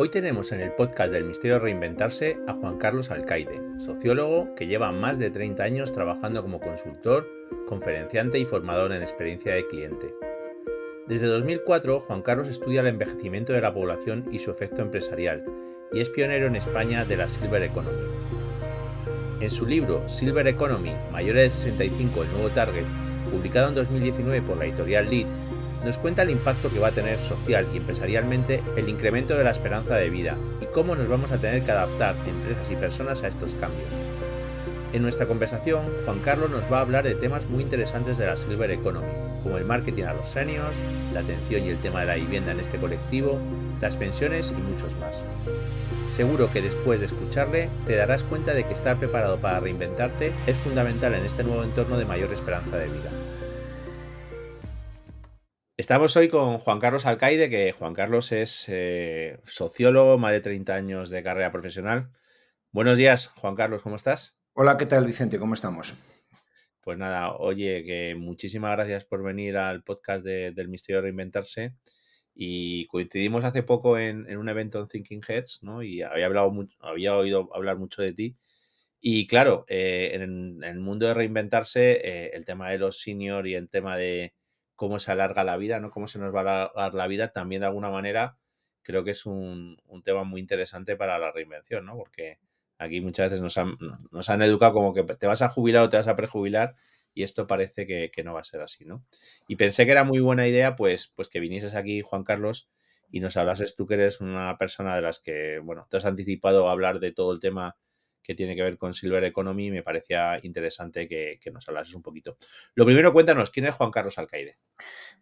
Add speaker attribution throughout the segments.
Speaker 1: Hoy tenemos en el podcast del Misterio de Reinventarse a Juan Carlos Alcaide, sociólogo que lleva más de 30 años trabajando como consultor, conferenciante y formador en experiencia de cliente. Desde 2004, Juan Carlos estudia el envejecimiento de la población y su efecto empresarial, y es pionero en España de la Silver Economy. En su libro Silver Economy, Mayores de 65, el nuevo target, publicado en 2019 por la editorial Lead, nos cuenta el impacto que va a tener social y empresarialmente el incremento de la esperanza de vida y cómo nos vamos a tener que adaptar empresas y personas a estos cambios. En nuestra conversación, Juan Carlos nos va a hablar de temas muy interesantes de la Silver Economy, como el marketing a los seniors, la atención y el tema de la vivienda en este colectivo, las pensiones y muchos más. Seguro que después de escucharle te darás cuenta de que estar preparado para reinventarte es fundamental en este nuevo entorno de mayor esperanza de vida. Estamos hoy con Juan Carlos Alcaide, que Juan Carlos es eh, sociólogo, más de 30 años de carrera profesional. Buenos días, Juan Carlos, ¿cómo estás?
Speaker 2: Hola, ¿qué tal, Vicente? ¿Cómo estamos?
Speaker 1: Pues nada, oye, que muchísimas gracias por venir al podcast del Misterio de Reinventarse. Y coincidimos hace poco en, un evento en Thinking Heads, ¿no? Y había, hablado había oído hablar mucho de ti. Y claro, eh, en, el mundo de reinventarse, eh, el tema de los senior y el tema de, cómo se alarga la vida, ¿no? Cómo se nos va a alargar la vida, también de alguna manera creo que es un, tema muy interesante para la reinvención, ¿no? Porque aquí muchas veces nos han, educado como que te vas a jubilar o te vas a prejubilar y esto parece que, no va a ser así, ¿no? Y pensé que era muy buena idea, pues, pues que vinieses aquí, Juan Carlos, y nos hablases tú que eres una persona de las que, bueno, te has anticipado a hablar de todo el tema que tiene que ver con Silver Economy, me parecía interesante que, nos hablases un poquito. Lo primero, cuéntanos, ¿quién es Juan Carlos Alcaide?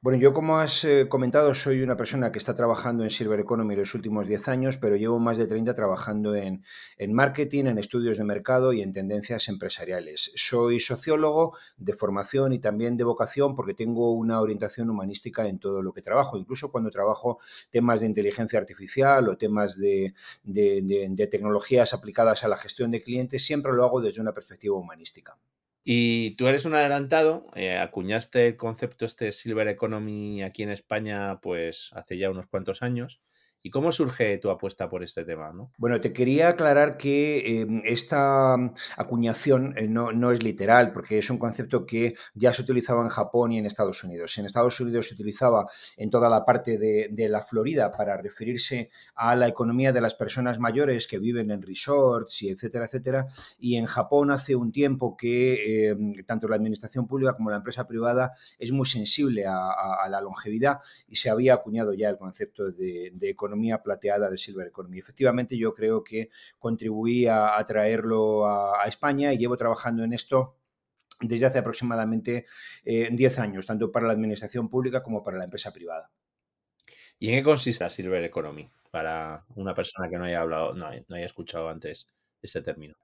Speaker 2: Bueno, yo como has eh, comentado, soy una persona que está trabajando en Silver Economy los últimos 10 años, pero llevo más de 30 trabajando en, en, marketing, en estudios de mercado y en tendencias empresariales. Soy sociólogo de formación y también de vocación porque tengo una orientación humanística en todo lo que trabajo, incluso cuando trabajo temas de inteligencia artificial o temas de, de, de tecnologías aplicadas a la gestión de clientes, siempre lo hago desde una perspectiva humanística.
Speaker 1: Y tú eres un adelantado, eh, acuñaste el concepto este Silver Economy aquí en España pues hace ya unos cuantos años. ¿Y cómo surge tu apuesta por este tema? ¿no?
Speaker 2: Bueno, te quería aclarar que em, esta acuñación eh, no, es literal, porque es un concepto que ya se utilizaba en Japón y en Estados Unidos. En Estados Unidos se utilizaba en toda la parte de, la Florida para referirse a la economía de las personas mayores que viven en resorts y etcétera, etcétera. Y en Japón hace un tiempo que em, tanto la administración pública como la empresa privada es muy sensible a, la longevidad y se había acuñado ya el concepto de, de economía plateada de Silver Economy. Efectivamente, yo creo que contribuí a, traerlo a, España y llevo trabajando en esto desde hace aproximadamente 10 eh, años, tanto para la administración pública como para la empresa privada.
Speaker 1: ¿Y en qué consiste Silver Economy para una persona que no haya hablado, no haya escuchado antes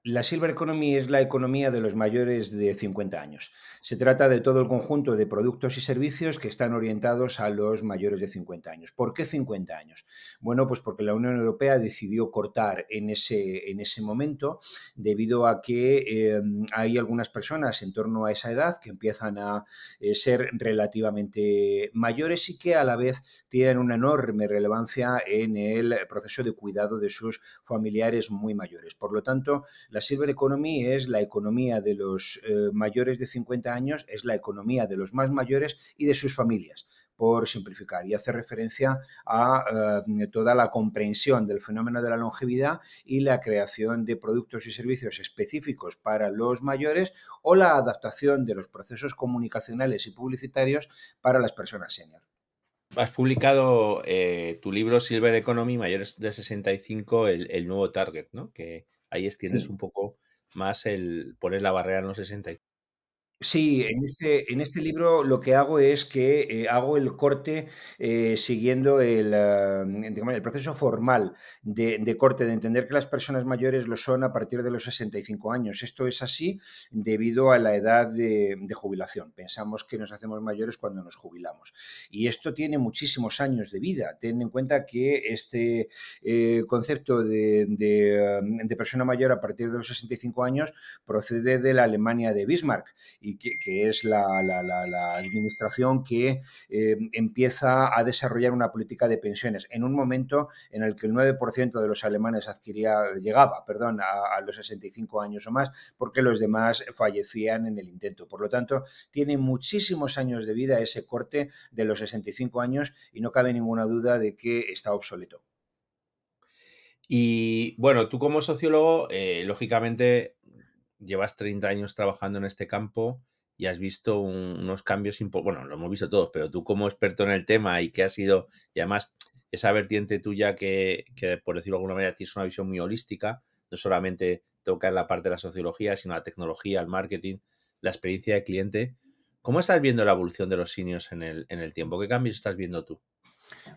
Speaker 2: La Silver Economy es la economía de los mayores de 50 años. Se trata de todo el conjunto de productos y servicios que están orientados a los mayores de 50 años. ¿Por qué 50 años? Bueno, pues porque la Unión Europea decidió cortar en ese, en ese momento debido a que em, hay algunas personas en torno a esa edad que empiezan a eh, ser relativamente mayores y que a la vez tienen una enorme relevancia en el proceso de cuidado de sus familiares muy mayores. Por lo tanto, la Silver Economy es la economía de los eh, mayores de 50 años, es la economía de los más mayores y de sus familias por simplificar, y hace referencia a eh, toda la comprensión del fenómeno de la longevidad y la creación de productos y servicios específicos para los mayores o la adaptación de los procesos comunicacionales y publicitarios para las personas senior.
Speaker 1: Has publicado eh, tu libro Silver Economy, mayores de 65, el, el nuevo target, ¿no? Que ahí extiendes un poco más el poner la barrera en los 60
Speaker 2: Sí, en este, en este libro lo que hago es que eh, hago el corte eh, siguiendo el, ah, el proceso formal de, corte, de entender que las personas mayores lo son a partir de los 65 años. Esto es así debido a la edad de, de jubilación. Pensamos que nos hacemos mayores cuando nos jubilamos. Y esto tiene muchísimos años de vida. Ten en cuenta que este eh, concepto de, de, de persona mayor a partir de los 65 años procede de la Alemania de Bismarck y que, es la, administración que eh, empieza a desarrollar una política de pensiones en un momento en el que el 9% de los alemanes adquiría, llegaba a los 65 años o más, porque los demás fallecían en el intento. Por lo tanto, tiene muchísimos años de vida ese corte de los 65 años y no cabe ninguna duda de que está obsoleto.
Speaker 1: Y bueno, tú como sociólogo, eh, lógicamente, llevas 30 años trabajando en este campo y has visto unos cambios bueno, lo hemos visto todos, pero tú como experto en el tema y que has sido, y además esa vertiente tuya que, que, por decirlo de alguna manera, tienes una visión muy holística, no solamente toca en la parte de la sociología, sino la tecnología, el marketing, la experiencia de cliente. ¿Cómo estás viendo la evolución de los seniors en el, en el tiempo? ¿Qué cambios estás viendo tú?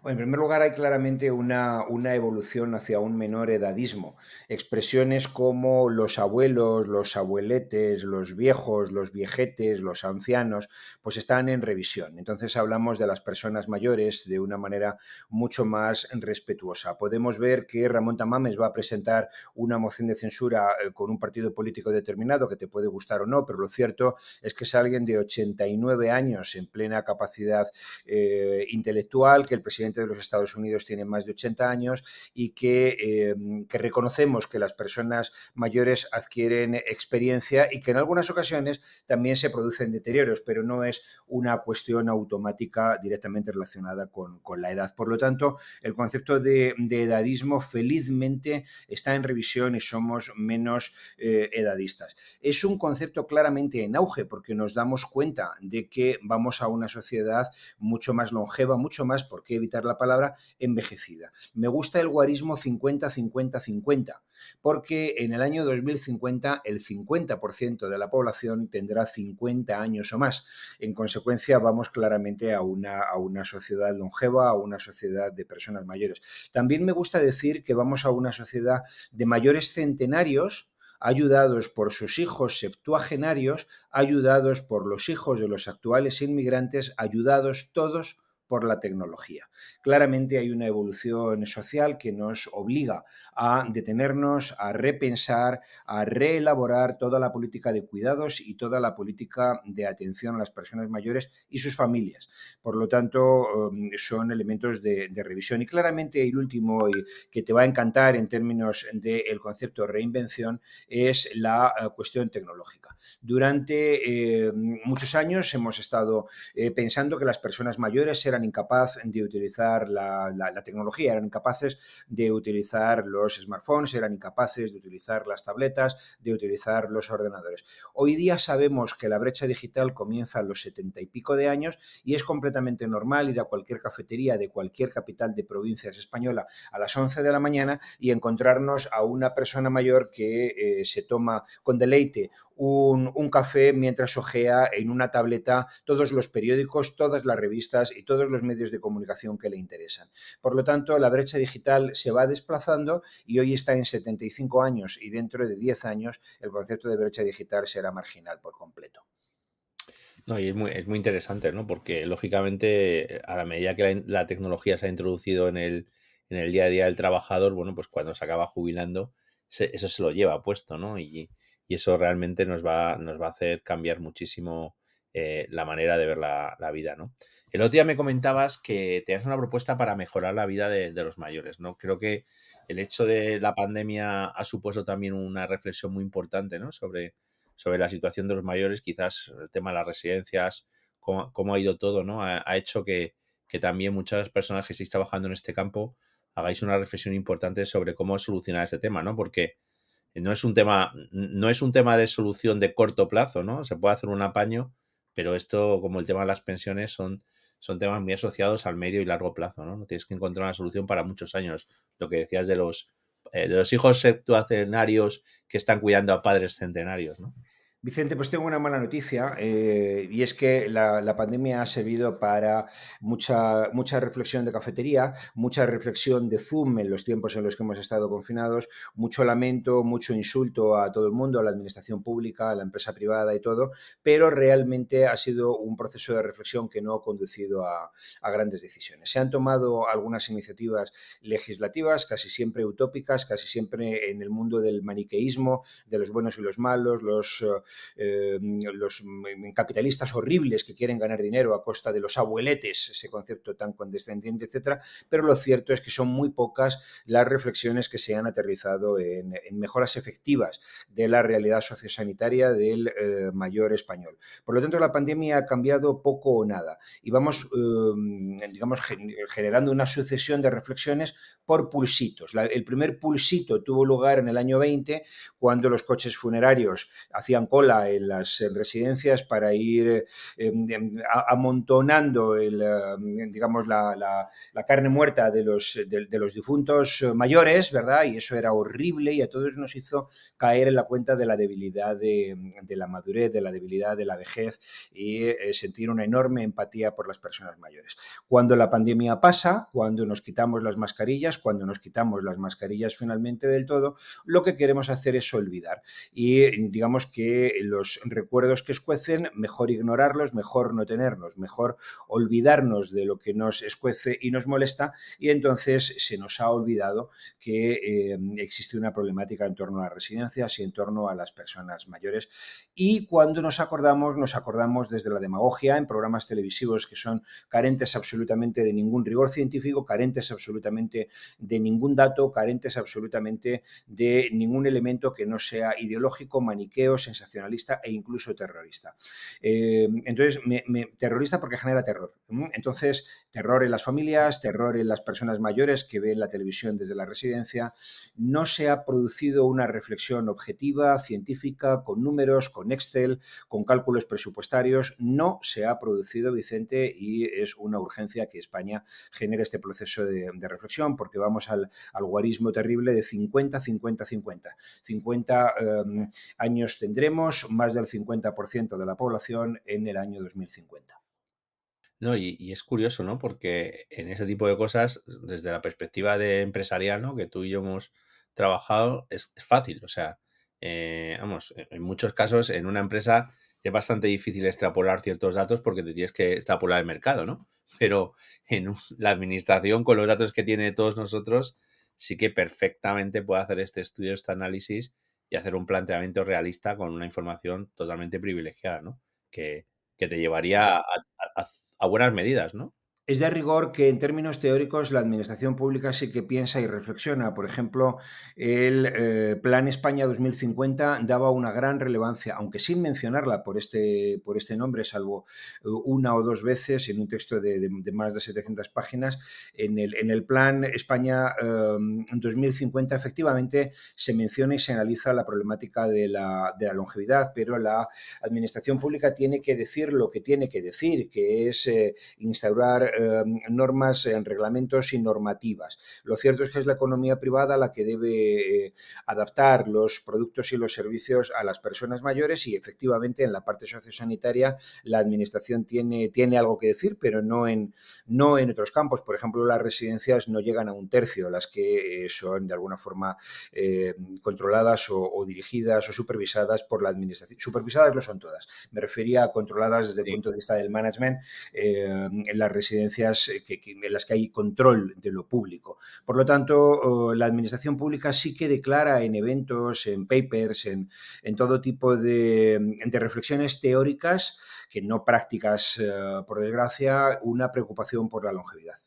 Speaker 2: En primer lugar, hay claramente una, evolución hacia un menor edadismo. Expresiones como los abuelos, los abueletes, los viejos, los viejetes, los ancianos, pues están en revisión. Entonces hablamos de las personas mayores de una manera mucho más respetuosa. Podemos ver que Ramón Tamames va a presentar una moción de censura eh, con un partido político determinado que te puede gustar o no, pero lo cierto es que es alguien de 89 años en plena capacidad eh, intelectual, que el presidente de los Estados Unidos tiene más de 80 años y em, que, reconocemos que las personas mayores adquieren experiencia y que en algunas ocasiones también se producen deterioros, pero no es una cuestión automática directamente relacionada con, la edad. Por lo tanto, el concepto de, edadismo felizmente está en revisión y somos menos eh, edadistas. Es un concepto claramente en auge porque nos damos cuenta de que vamos a una sociedad mucho más longeva, mucho más porque evitar la palabra envejecida. Me gusta el guarismo 50-50-50, porque en el año 2050 el 50% de la población tendrá 50 años o más. En consecuencia, vamos claramente a una, a una sociedad longeva, a una sociedad de personas mayores. También me gusta decir que vamos a una sociedad de mayores centenarios, ayudados por sus hijos septuagenarios, ayudados por los hijos de los actuales inmigrantes, ayudados todos por la tecnología. Claramente hay una evolución social que nos obliga a detenernos, a repensar, a reelaborar toda la política de cuidados y toda la política de atención a las personas mayores y sus familias. Por lo tanto, um, son elementos de, revisión. Y claramente el último que te va a encantar en términos del concepto reinvención es la eh, cuestión tecnológica. Durante eh, muchos años hemos estado eh, pensando que las personas mayores eran incapaces de utilizar la, tecnología, eran incapaces de utilizar los smartphones, eran incapaces de utilizar las tabletas, de utilizar los ordenadores. Hoy día sabemos que la brecha digital comienza a los setenta y pico de años y es completamente normal ir a cualquier cafetería de cualquier capital de provincias española a las 11 de la mañana y encontrarnos a una persona mayor que eh, se toma con deleite un, un, café mientras ojea en una tableta todos los periódicos, todas las revistas y todos los medios de comunicación que le interesan. Por lo tanto, la brecha digital se va desplazando y hoy está en 75 años y dentro de 10 años el concepto de brecha digital será marginal por completo.
Speaker 1: No, y es muy, es muy interesante, ¿no? Porque lógicamente, a la medida que la, tecnología se ha introducido en el, en el día a día del trabajador, bueno, pues cuando se acaba jubilando, eso se lo lleva puesto, ¿no? Y, y eso realmente nos va, nos va a hacer cambiar muchísimo eh, la manera de ver la, vida, ¿no? El otro día me comentabas que tenías una propuesta para mejorar la vida de, los mayores, ¿no? Creo que el hecho de la pandemia ha supuesto también una reflexión muy importante, ¿no? Sobre, sobre la situación de los mayores, quizás el tema de las residencias, cómo, ha ido todo, ¿no? Ha, hecho que, que, también muchas personas que estéis trabajando en este campo hagáis una reflexión importante sobre cómo solucionar este tema, ¿no? Porque no es un tema, no es un tema de solución de corto plazo, ¿no? Se puede hacer un apaño, pero esto, como el tema de las pensiones, son, son temas muy asociados al medio y largo plazo, ¿no? Tienes que encontrar una solución para muchos años. Lo que decías de los, eh, de los hijos septuacenarios que están cuidando a padres centenarios, ¿no?
Speaker 2: Vicente, pues tengo una mala noticia eh, y es que la, pandemia ha servido para mucha, mucha reflexión de cafetería, mucha reflexión de Zoom en los tiempos en los que hemos estado confinados, mucho lamento, mucho insulto a todo el mundo, a la administración pública, a la empresa privada y todo, pero realmente ha sido un proceso de reflexión que no ha conducido a, grandes decisiones. Se han tomado algunas iniciativas legislativas, casi siempre utópicas, casi siempre en el mundo del maniqueísmo, de los buenos y los malos, los... los mm, capitalistas horribles que quieren ganar dinero a costa de los abueletes, ese concepto tan condescendiente, etcétera, pero lo cierto es que son muy pocas las reflexiones que se han aterrizado en, mejoras efectivas de la realidad sociosanitaria del eh, mayor español. Por lo tanto, la pandemia ha cambiado poco o nada y vamos, em, digamos, generando una sucesión de reflexiones por pulsitos. el primer pulsito tuvo lugar en el año 20, cuando los coches funerarios hacían cola en las residencias para ir em, em, amontonando el, digamos, la, carne muerta de los, de los difuntos mayores, ¿verdad? Y eso era horrible y a todos nos hizo caer en la cuenta de la debilidad de, la madurez, de la debilidad de la vejez y eh, sentir una enorme empatía por las personas mayores. Cuando la pandemia pasa, cuando nos quitamos las mascarillas, cuando nos quitamos las mascarillas finalmente del todo, lo que queremos hacer es olvidar. Y digamos que los recuerdos que escuecen, mejor ignorarlos, mejor no tenerlos, mejor olvidarnos de lo que nos escuece y nos molesta y entonces se nos ha olvidado que eh, existe una problemática en torno a las residencias y en torno a las personas mayores. Y cuando nos acordamos, nos acordamos desde la demagogia en programas televisivos que son carentes absolutamente de ningún rigor científico, carentes absolutamente de ningún dato, carentes absolutamente de ningún elemento que no sea ideológico, maniqueo, sensacionalista e incluso terrorista. Eh, entonces, terrorista porque genera terror. Entonces, terror en las familias, terror en las personas mayores que ven la televisión desde la residencia. No se ha producido una reflexión objetiva, científica, con números, con Excel, con cálculos presupuestarios. No se ha producido, Vicente, y es una urgencia que España genere este proceso de, reflexión, porque vamos al, guarismo terrible de 50, 50, 50. 50 años tendremos, más del 50% de la población en el año 2050.
Speaker 1: No, y, es curioso, ¿no? Porque en ese tipo de cosas, desde la perspectiva de empresarial, ¿no? Que tú y yo hemos trabajado, es, fácil. O sea, eh, vamos, en muchos casos en una empresa es bastante difícil extrapolar ciertos datos porque te tienes que extrapolar el mercado, ¿no? Pero en la administración, con los datos que tiene todos nosotros, sí que perfectamente puede hacer este estudio, este análisis y hacer un planteamiento realista con una información totalmente privilegiada, ¿no? Que, te llevaría a, a buenas medidas, ¿no?
Speaker 2: Es de rigor que en términos teóricos la administración pública sí que piensa y reflexiona. Por ejemplo, el eh, Plan España 2050 daba una gran relevancia, aunque sin mencionarla por este, por este nombre, salvo eh, una o dos veces en un texto de, más de 700 páginas, en el, en el Plan España 2050 em, efectivamente se menciona y se analiza la problemática de la, de la longevidad, pero la administración pública tiene que decir lo que tiene que decir, que es eh, instaurar normas, en reglamentos y normativas. Lo cierto es que es la economía privada la que debe eh, adaptar los productos y los servicios a las personas mayores y efectivamente en la parte sociosanitaria la administración tiene, tiene algo que decir, pero no en, no en otros campos. Por ejemplo, las residencias no llegan a un tercio, las que eh, son de alguna forma eh, controladas o, dirigidas o supervisadas por la administración. Supervisadas lo son todas. Me refería a controladas desde el punto de vista del management en las residencias eh, en las que hay control de lo público. Por lo tanto, la administración pública sí que declara en eventos, en papers, en, todo tipo de, reflexiones teóricas, que no prácticas, eh, por desgracia, una preocupación por la longevidad.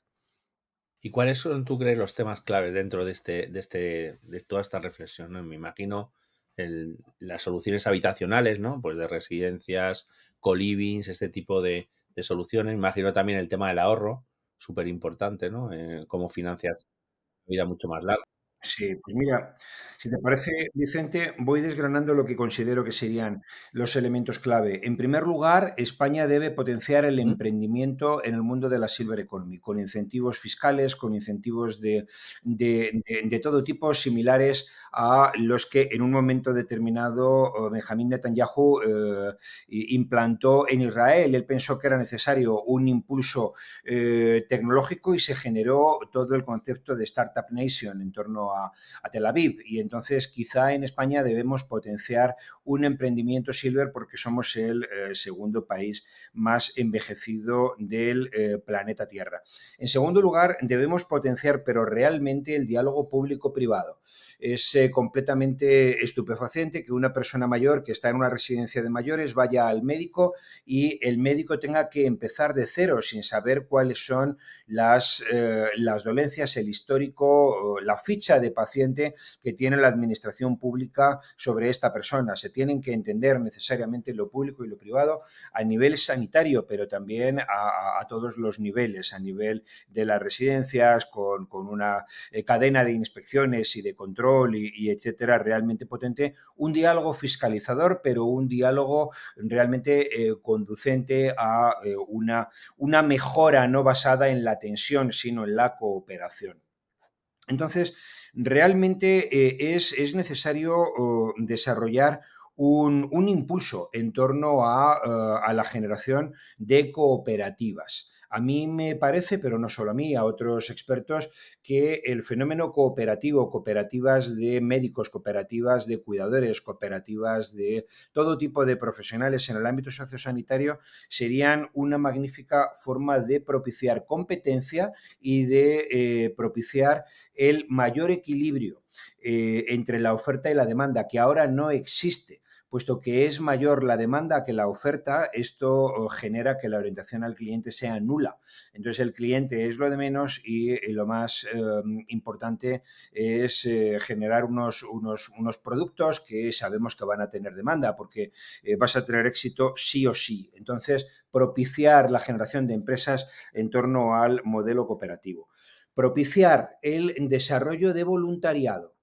Speaker 1: ¿Y cuáles son, tú crees, los temas claves dentro de, este, de, este, de toda esta reflexión? Me imagino las soluciones habitacionales, ¿no? Pues de residencias, colivings, este tipo de, de soluciones. Imagino también el tema del ahorro, súper importante, ¿no? Eh, cómo financias vida mucho más larga.
Speaker 2: Sí, pues mira, si te parece, Vicente, voy desgranando lo que considero que serían los elementos clave. En primer lugar, España debe potenciar el emprendimiento en el mundo de la silver economy, con incentivos fiscales, con incentivos de, todo tipo similares a los que en un momento determinado Benjamín Netanyahu eh, implantó en Israel. Él pensó que era necesario un impulso eh, tecnológico y se generó todo el concepto de Startup Nation en torno a, Tel Aviv. Y entonces quizá en España debemos potenciar un emprendimiento silver porque somos el eh, segundo país más envejecido del eh, planeta Tierra. En segundo lugar, debemos potenciar, pero realmente, el diálogo público-privado. Es eh, completamente estupefaciente que una persona mayor que está en una residencia de mayores vaya al médico y el médico tenga que empezar de cero sin saber cuáles son las, eh, las dolencias, el histórico, la ficha de paciente que tiene la administración pública sobre esta persona. Se tienen que entender necesariamente lo público y lo privado a nivel sanitario, pero también a, todos los niveles, a nivel de las residencias, con, una eh, cadena de inspecciones y de control y, etcétera, realmente potente. Un diálogo fiscalizador, pero un diálogo realmente eh, conducente a eh, una, una mejora no basada en la tensión, sino en la cooperación. Entonces, realmente es, necesario oh, desarrollar un, impulso en torno a, a, la generación de cooperativas. A mí me parece, pero no solo a mí, a otros expertos, que el fenómeno cooperativo, cooperativas de médicos, cooperativas de cuidadores, cooperativas de todo tipo de profesionales en el ámbito sociosanitario, serían una magnífica forma de propiciar competencia y de eh, propiciar el mayor equilibrio eh, entre la oferta y la demanda, que ahora no existe puesto que es mayor la demanda que la oferta, esto oh, genera que la orientación al cliente sea nula. Entonces el cliente es lo de menos y, lo más em, importante es eh, generar unos, unos, unos, productos que sabemos que van a tener demanda, porque eh, vas a tener éxito sí o sí. Entonces, propiciar la generación de empresas en torno al modelo cooperativo. Propiciar el desarrollo de voluntariado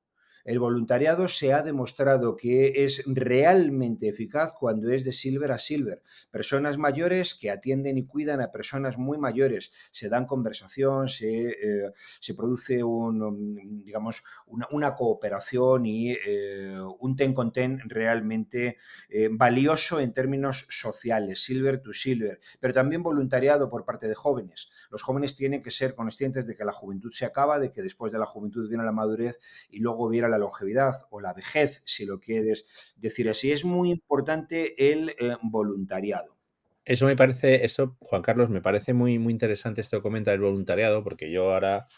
Speaker 2: el voluntariado se ha demostrado que es realmente eficaz cuando es de silver a silver. Personas mayores que atienden y cuidan a personas muy mayores, se dan conversación, se, eh, produce un, digamos, una, cooperación y eh, un ten con ten realmente eh, valioso en términos sociales, silver to silver, pero también voluntariado por parte de jóvenes. Los jóvenes tienen que ser conscientes de que la juventud se acaba, de que después de la juventud viene la madurez y luego viene la longevidad o la vejez, si lo quieres decir así. Es muy importante el eh, voluntariado.
Speaker 1: Eso me parece, eso, Juan Carlos, me parece muy, muy interesante esto que comenta del voluntariado, porque yo ahora,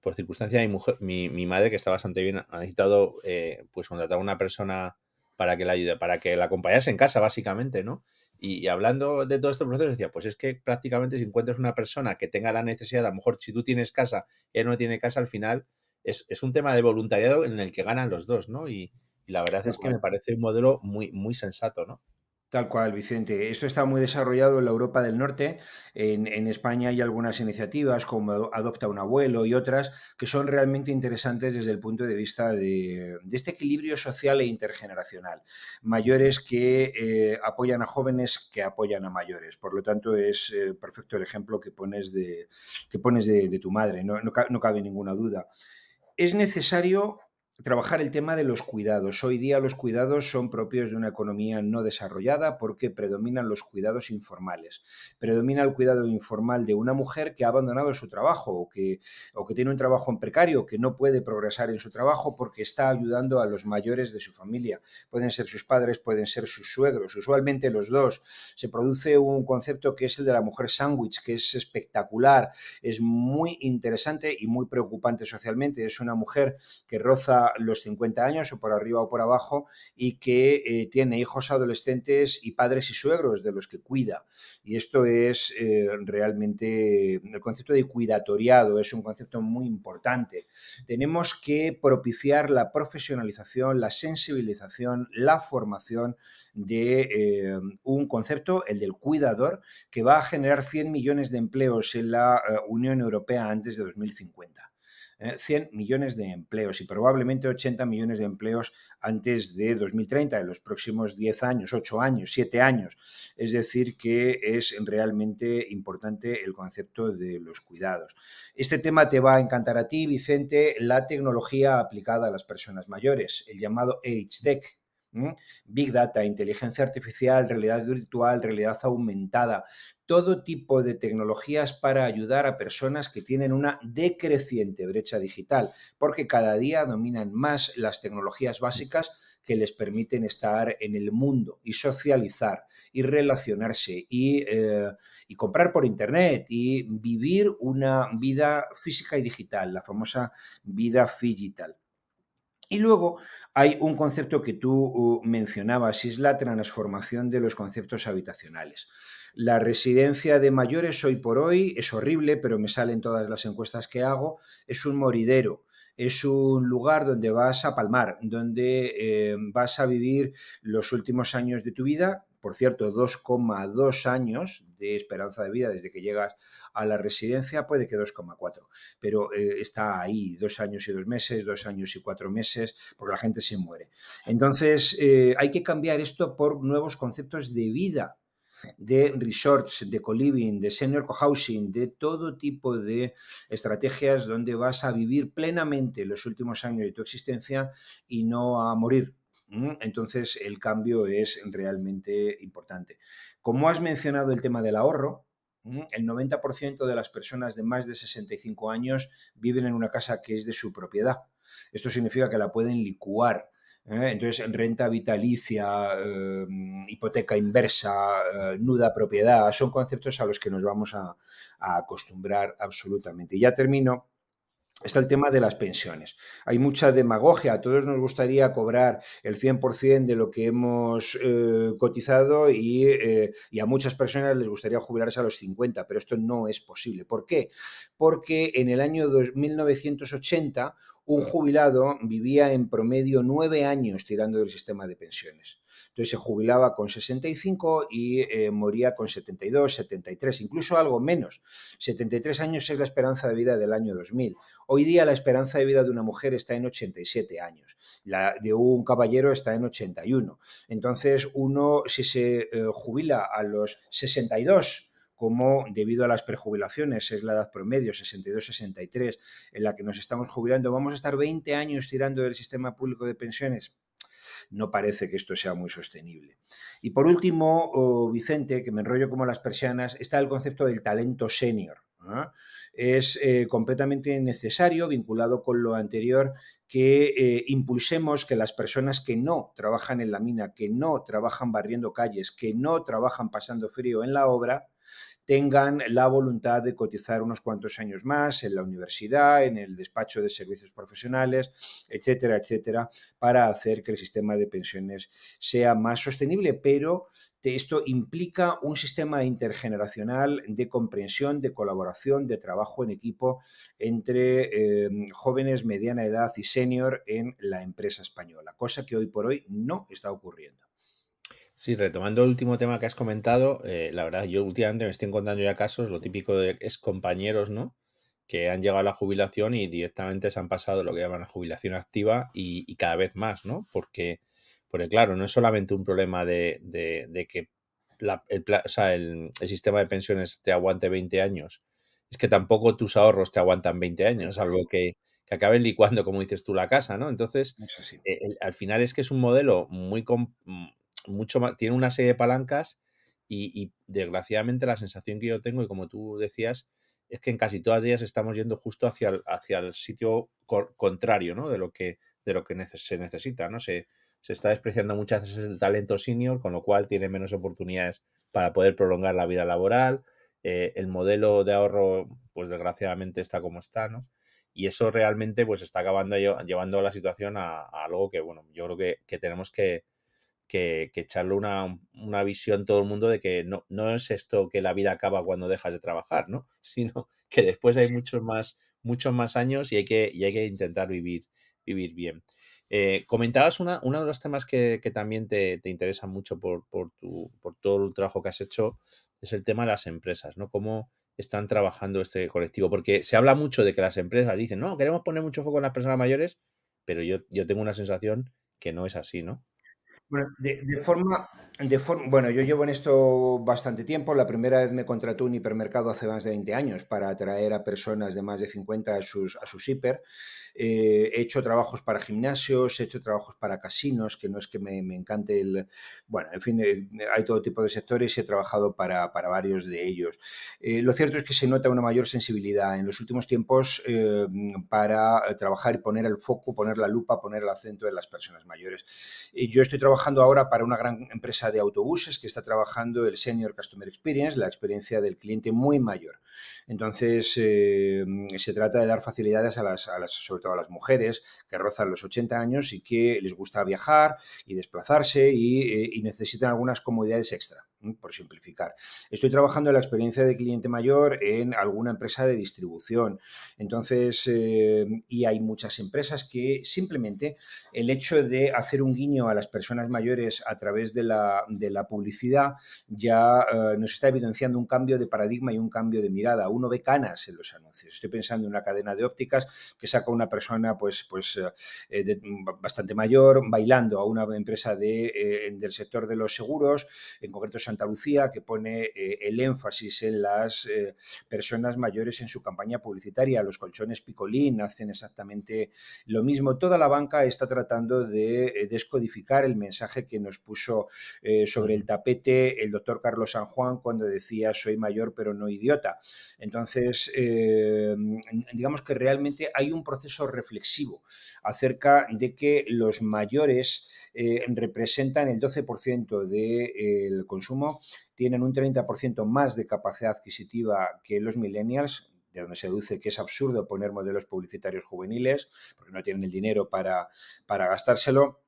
Speaker 1: por circunstancia, mi mi, madre, que está bastante bien, ha necesitado eh, pues contratar a una persona para que la ayude, para que la acompañase en casa, básicamente, ¿no? Y, hablando de todo este proceso, decía, pues es que prácticamente si encuentras una persona que tenga la necesidad, a lo mejor si tú tienes casa y él no tiene casa, al final es, un tema de voluntariado en el que ganan los dos, ¿no? Y, la verdad es que me parece un modelo muy, muy sensato, ¿no?
Speaker 2: Tal cual, Vicente. Esto está muy desarrollado en la Europa del Norte. En, España hay algunas iniciativas como Adopta un abuelo y otras que son realmente interesantes desde el punto de vista de, este equilibrio social e intergeneracional. Mayores que eh, apoyan a jóvenes que apoyan a mayores. Por lo tanto, es eh, perfecto el ejemplo que pones de, que pones de, tu madre, no, no cabe ninguna duda es necesario trabajar el tema de los cuidados. Hoy día los cuidados son propios de una economía no desarrollada porque predominan los cuidados informales. Predomina el cuidado informal de una mujer que ha abandonado su trabajo o que, o que tiene un trabajo en precario, que no puede progresar en su trabajo porque está ayudando a los mayores de su familia. Pueden ser sus padres, pueden ser sus suegros, usualmente los dos. Se produce un concepto que es el de la mujer sándwich, que es espectacular, es muy interesante y muy preocupante socialmente. Es una mujer que roza los 50 años o por arriba o por abajo y que eh, tiene hijos adolescentes y padres y suegros de los que cuida. Y esto es eh, realmente el concepto de cuidatoriado, es un concepto muy importante. Tenemos que propiciar la profesionalización, la sensibilización, la formación de eh, un concepto, el del cuidador, que va a generar 100 millones de empleos en la Unión Europea antes de 2050. 100 eh, millones de empleos y probablemente 80 millones de empleos antes de 2030, en los próximos 10 años, 8 años, 7 años. Es decir, que es realmente importante el concepto de los cuidados. Este tema te va a encantar a ti, Vicente, la tecnología aplicada a las personas mayores, el llamado Age Tech. Big Data, inteligencia artificial, realidad virtual, realidad aumentada, todo tipo de tecnologías para ayudar a personas que tienen una decreciente brecha digital, porque cada día dominan más las tecnologías básicas que les permiten estar en el mundo y socializar y relacionarse y, eh, y comprar por Internet y vivir una vida física y digital, la famosa vida digital. Y luego hay un concepto que tú uh, mencionabas, es la transformación de los conceptos habitacionales. La residencia de mayores hoy por hoy es horrible, pero me salen todas las encuestas que hago, es un moridero es un lugar donde vas a palmar, donde eh, vas a vivir los últimos años de tu vida. Por cierto, 2,2 años de esperanza de vida desde que llegas a la residencia, puede que 2,4, pero eh, está ahí, dos años y dos meses, dos años y cuatro meses, porque la gente se muere. Entonces, eh, hay que cambiar esto por nuevos conceptos de vida de resorts, de co-living, de senior co-housing, de todo tipo de estrategias donde vas a vivir plenamente los últimos años de tu existencia y no a morir. Entonces el cambio es realmente importante. Como has mencionado el tema del ahorro, el 90% de las personas de más de 65 años viven en una casa que es de su propiedad. Esto significa que la pueden licuar ¿eh? Entonces, renta vitalicia, em, hipoteca inversa, eh, nuda propiedad, son conceptos a los que nos vamos a, acostumbrar absolutamente. Y ya termino está el tema de las pensiones. Hay mucha demagogia, a todos nos gustaría cobrar el 100% de lo que hemos eh, cotizado y, y, a muchas personas les gustaría jubilarse a los 50, pero esto no es posible. ¿Por qué? Porque en el año 1980 un jubilado vivía en promedio nueve años tirando del sistema de pensiones. Entonces se jubilaba con 65 y eh, moría con 72, 73, incluso algo menos. 73 años es la esperanza de vida del año 2000. Hoy día la esperanza de vida de una mujer está en 87 años, la de un caballero está en 81. Entonces uno si se eh, jubila a los 62 como debido a las prejubilaciones, es la edad promedio, 62-63, en la que nos estamos jubilando, vamos a estar 20 años tirando del sistema público de pensiones no parece que esto sea muy sostenible. Y por último, oh, Vicente, que me enrollo como las persianas, está el concepto del talento senior. Es eh, completamente necesario, vinculado con lo anterior, que eh, impulsemos que las personas que no trabajan en la mina, que no trabajan barriendo calles, que no trabajan pasando frío en la obra, tengan la voluntad de cotizar unos cuantos años más en la universidad, en el despacho de servicios profesionales, etcétera, etcétera, para hacer que el sistema de pensiones sea más sostenible, pero esto implica un sistema intergeneracional de comprensión, de colaboración, de trabajo en equipo entre em, jóvenes, mediana edad y senior en la empresa española, cosa que hoy por hoy no está ocurriendo.
Speaker 1: Sí, retomando el último tema que has comentado, eh, la verdad, yo últimamente me estoy encontrando ya casos, lo típico de es compañeros, ¿no? Que han llegado a la jubilación y directamente se han pasado lo que llaman la jubilación activa y, cada vez más, ¿no? Porque, porque, claro, no es solamente un problema de, que el, sistema de pensiones te aguante 20 años, es que tampoco tus ahorros te aguantan 20 años, algo que, que acaben licuando, como dices tú, la casa, ¿no? Entonces, eh, al final es que es un modelo muy, mucho más, tiene una serie de palancas y, desgraciadamente la sensación que yo tengo, y como tú decías, es que en casi todas ellas estamos yendo justo hacia el, hacia el sitio contrario, ¿no? De lo que, de lo que se necesita, ¿no? Se, se está despreciando muchas veces el talento senior, con lo cual tiene menos oportunidades para poder prolongar la vida laboral. Eh, el modelo de ahorro, pues desgraciadamente está como está, ¿no? Y eso realmente pues está acabando llevando la situación a, algo que, bueno, yo creo que, que tenemos que, que, echarle una, una, visión todo el mundo de que no, no es esto que la vida acaba cuando dejas de trabajar, ¿no? Sino que después hay muchos más, muchos más años y hay que, y hay que intentar vivir, vivir bien. Eh, comentabas una, uno de los temas que, que también te, te, interesa mucho por, por, tu, por todo el trabajo que has hecho, es el tema de las empresas, ¿no? Cómo están trabajando este colectivo. Porque se habla mucho de que las empresas dicen, no, queremos poner mucho foco en las personas mayores, pero yo, yo tengo una sensación que no es así, ¿no?
Speaker 2: Bueno, de, forma, de forma, bueno, yo llevo en esto bastante tiempo. La primera vez me contrató un hipermercado hace más de 20 años para atraer a personas de más de 50 a sus, a sus hiper. Eh, he hecho trabajos para gimnasios, he hecho trabajos para casinos, que no es que me, me encante el... Bueno, en fin, eh, hay todo tipo de sectores y he trabajado para, para varios de ellos. Eh, lo cierto es que se nota una mayor sensibilidad en los últimos tiempos eh, para trabajar y poner el foco, poner la lupa, poner el acento en las personas mayores. yo estoy trabajando trabajando ahora para una gran empresa de autobuses que está trabajando el Senior Customer Experience, la experiencia del cliente muy mayor. Entonces, eh, se trata de dar facilidades a las, sobre todo a las mujeres que rozan los 80 años y que les gusta viajar y desplazarse y, eh, y necesitan algunas comodidades extra por simplificar. Estoy trabajando en la experiencia de cliente mayor en alguna empresa de distribución. Entonces, eh, y hay muchas empresas que simplemente el hecho de hacer un guiño a las personas mayores a través de la, publicidad ya eh, nos está evidenciando un cambio de paradigma y un cambio de mirada. Uno ve canas en los anuncios. Estoy pensando en una cadena de ópticas que saca una persona pues, pues eh, bastante mayor bailando a una empresa de, del sector de los seguros, en concreto Santa Lucía, que pone eh, el énfasis en las eh, personas mayores en su campaña publicitaria. Los colchones Picolín hacen exactamente lo mismo. Toda la banca está tratando de eh, descodificar el mensaje que nos puso sobre el tapete el doctor Carlos San Juan cuando decía soy mayor pero no idiota. Entonces, digamos que realmente hay un proceso reflexivo acerca de que los mayores representan el 12% del consumo tienen un 30% más de capacidad adquisitiva que los millennials, de donde se deduce que es absurdo poner modelos publicitarios juveniles, porque no tienen el dinero para, para gastárselo.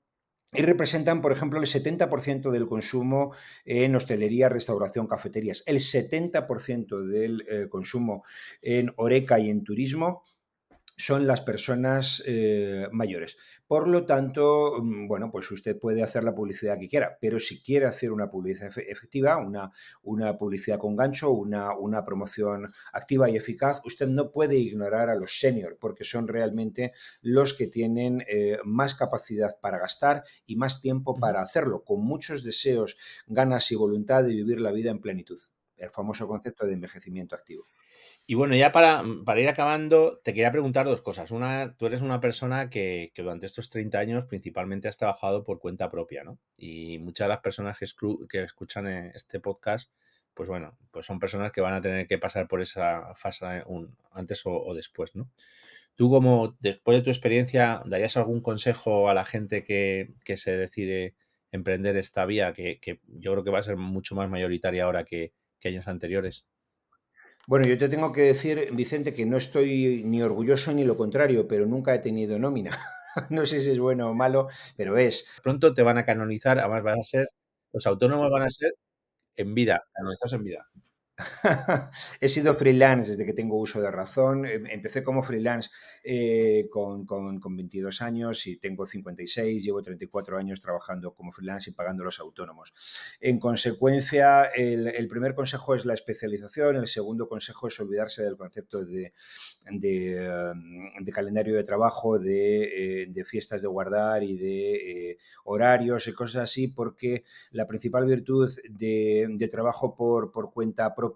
Speaker 2: Y representan, por ejemplo, el 70% del consumo en hostelería, restauración, cafeterías, el 70% del eh, consumo en oreca y en turismo, son las personas eh, mayores. Por lo tanto, mm, bueno, pues usted puede hacer la publicidad que quiera, pero si quiere hacer una publicidad efectiva, una, una publicidad con gancho, una, una, promoción activa y eficaz, usted no puede ignorar a los senior, porque son realmente los que tienen eh, más capacidad para gastar y más tiempo para hacerlo, con muchos deseos, ganas y voluntad de vivir la vida en plenitud. El famoso concepto de envejecimiento activo.
Speaker 1: Y bueno, ya para, mm, para, ir acabando, te quería preguntar dos cosas. Una, tú eres una persona que, que, durante estos 30 años principalmente has trabajado por cuenta propia, ¿no? Y muchas de las personas que, que escuchan eh, este podcast, pues bueno, pues son personas que van a tener que pasar por esa fase un, antes o, o, después, ¿no? Tú como, después de tu experiencia, ¿darías algún consejo a la gente que, que se decide emprender esta vía, que, que, yo creo que va a ser mucho más mayoritaria ahora que, que años anteriores?
Speaker 2: Bueno, yo te tengo que decir, Vicente, que no estoy ni orgulloso ni lo contrario, pero nunca he tenido nómina. no sé si es bueno o malo, pero es.
Speaker 1: Pronto te van a canonizar, además van a ser, los autónomos van a ser en vida, canonizados en vida.
Speaker 2: He sido freelance desde que tengo uso de razón. Em, empecé como freelance eh, con, con, 22 años y tengo 56. Llevo 34 años trabajando como freelance y pagando los autónomos. En consecuencia, el, primer consejo es la especialización. El segundo consejo es olvidarse del concepto de, de, em, calendario de trabajo, de, eh, fiestas de guardar y de eh, horarios y cosas así, porque la principal virtud de, trabajo por, por cuenta propia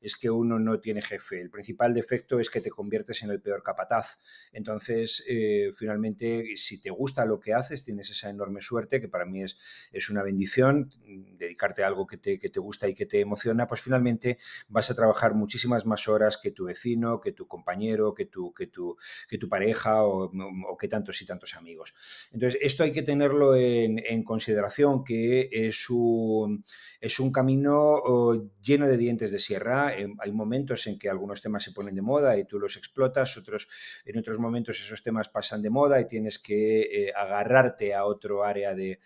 Speaker 2: es que uno no tiene jefe. El principal defecto es que te conviertes en el peor capataz. Entonces, eh, finalmente, si te gusta lo que haces, tienes esa enorme suerte, que para mí es, es una bendición, mm, dedicarte a algo que te, que te gusta y que te emociona, pues finalmente vas a trabajar muchísimas más horas que tu vecino, que tu compañero, que tu, que tu, que tu pareja o, que tantos y tantos amigos. Entonces, esto hay que tenerlo en, en consideración, que es un, es un camino oh, lleno de dientes de sierra. Em, hay momentos en que algunos temas se ponen de moda y tú los explotas, otros, en otros momentos esos temas pasan de moda y tienes que eh, agarrarte a otro área de,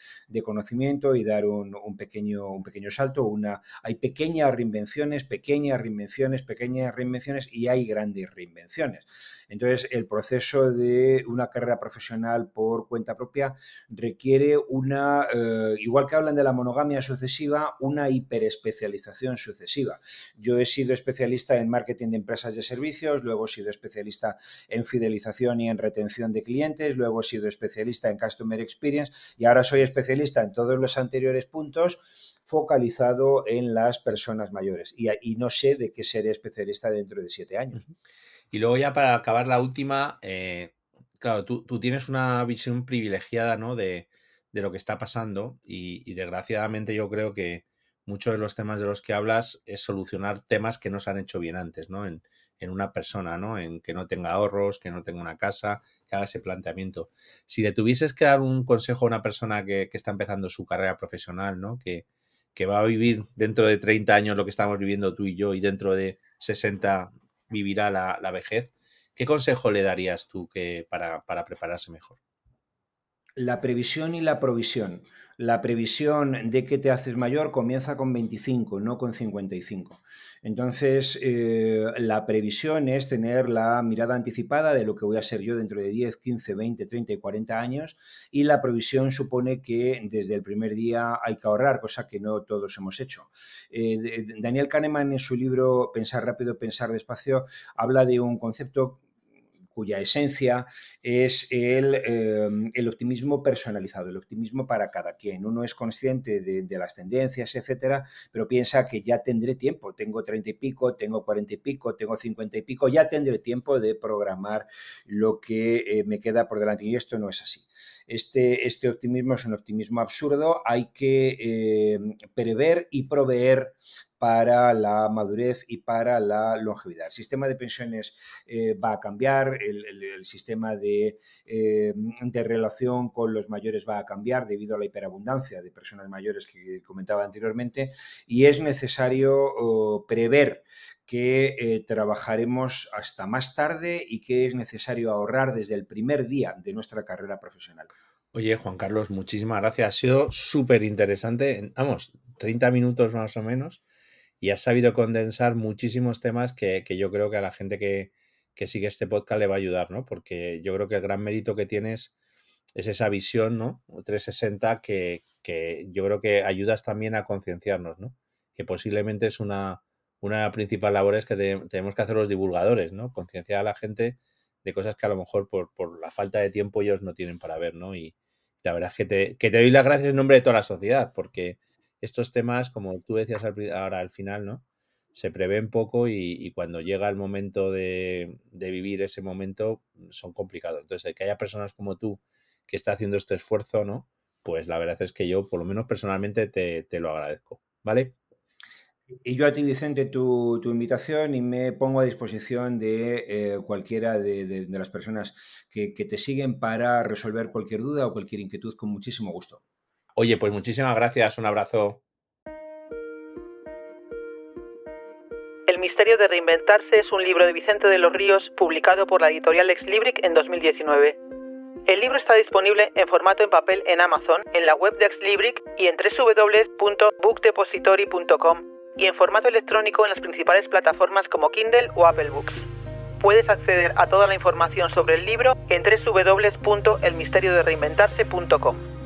Speaker 2: conocimiento y dar un, pequeño, un pequeño salto. Una, hay pequeñas reinvenciones, pequeñas reinvenciones, pequeñas reinvenciones y hay grandes reinvenciones. Entonces, el proceso de una carrera profesional por cuenta propia requiere una, eh, igual que hablan de la monogamia sucesiva, una hiperespecialización sucesiva. Yo he sido especialista en marketing de empresas de servicios, luego he sido especialista en fidelización y en retención de clientes, luego he sido especialista en customer experience y ahora soy especialista en todos los anteriores puntos focalizado en las personas mayores. Y, no sé de qué seré especialista dentro de siete años.
Speaker 1: Y luego ya para acabar la última, eh, claro, tú, tienes una visión privilegiada ¿no? de, lo que está pasando y, desgraciadamente yo creo que muchos de los temas de los que hablas es solucionar temas que no se han hecho bien antes, ¿no? En, en una persona, ¿no? En que no tenga ahorros, que no tenga una casa, que haga ese planteamiento. Si le tuvieses que dar un consejo a una persona que, está empezando su carrera profesional, ¿no? Que, que, va a vivir dentro de 30 años lo que estamos viviendo tú y yo y dentro de 60 vivirá la, la vejez, ¿qué consejo le darías tú que, para, para prepararse mejor?
Speaker 2: La previsión y la provisión. La previsión de que te haces mayor comienza con 25, no con 55. Entonces, eh, la previsión es tener la mirada anticipada de lo que voy a ser yo dentro de 10, 15, 20, 30 y 40 años y la provisión supone que desde el primer día hay que ahorrar, cosa que no todos hemos hecho. Eh, Daniel Kahneman en su libro Pensar rápido, pensar despacio habla de un concepto cuya esencia es em, el, optimismo personalizado, el optimismo para cada quien. Uno es consciente de, las tendencias, etcétera, pero piensa que ya tendré tiempo, tengo treinta y pico, tengo cuarenta y pico, tengo cincuenta y pico, ya tendré tiempo de programar lo que eh, me queda por delante. Y esto no es así. Este, este optimismo es un optimismo absurdo, hay que em, prever y proveer para la madurez y para la longevidad. El sistema de pensiones eh, va a cambiar, el, sistema de, eh, de, relación con los mayores va a cambiar debido a la hiperabundancia de personas mayores que comentaba anteriormente y es necesario oh, prever que eh, trabajaremos hasta más tarde y que es necesario ahorrar desde el primer día de nuestra carrera profesional.
Speaker 1: Oye, Juan Carlos, muchísimas gracias. Ha sido súper interesante. Vamos, 30 minutos más o menos y has sabido condensar muchísimos temas que, yo creo que a la gente que, sigue este podcast le va a ayudar, ¿no? Porque yo creo que el gran mérito que tienes es esa visión, ¿no? 360 que, que yo creo que ayudas también a concienciarnos, ¿no? Que posiblemente es una, una principal labor es que tenemos que hacer los divulgadores, ¿no? Concienciar a la gente de cosas que a lo mejor por, por, la falta de tiempo ellos no tienen para ver, ¿no? Y la verdad es que te, que te doy las gracias en nombre de toda la sociedad, porque estos temas, como tú decías ahora al final, ¿no? Se prevén poco y, cuando llega el momento de, vivir ese momento son complicados. Entonces, que haya personas como tú que está haciendo este esfuerzo, ¿no? Pues la verdad es que yo, por lo menos personalmente, te, lo agradezco. ¿Vale?
Speaker 2: Y yo a ti, Vicente, tu, invitación y me pongo a disposición de eh, cualquiera de, las personas que, que te siguen para resolver cualquier duda o cualquier inquietud con muchísimo gusto.
Speaker 1: Oye, pues muchísimas gracias, un abrazo.
Speaker 3: El misterio de reinventarse es un libro de Vicente de los Ríos publicado por la editorial Exlibric en 2019. El libro está disponible en formato en papel en Amazon, en la web de Exlibric y en www.bookdepository.com y en formato electrónico en las principales plataformas como Kindle o Apple Books. Puedes acceder a toda la información sobre el libro en www.elmisteriodereinventarse.com.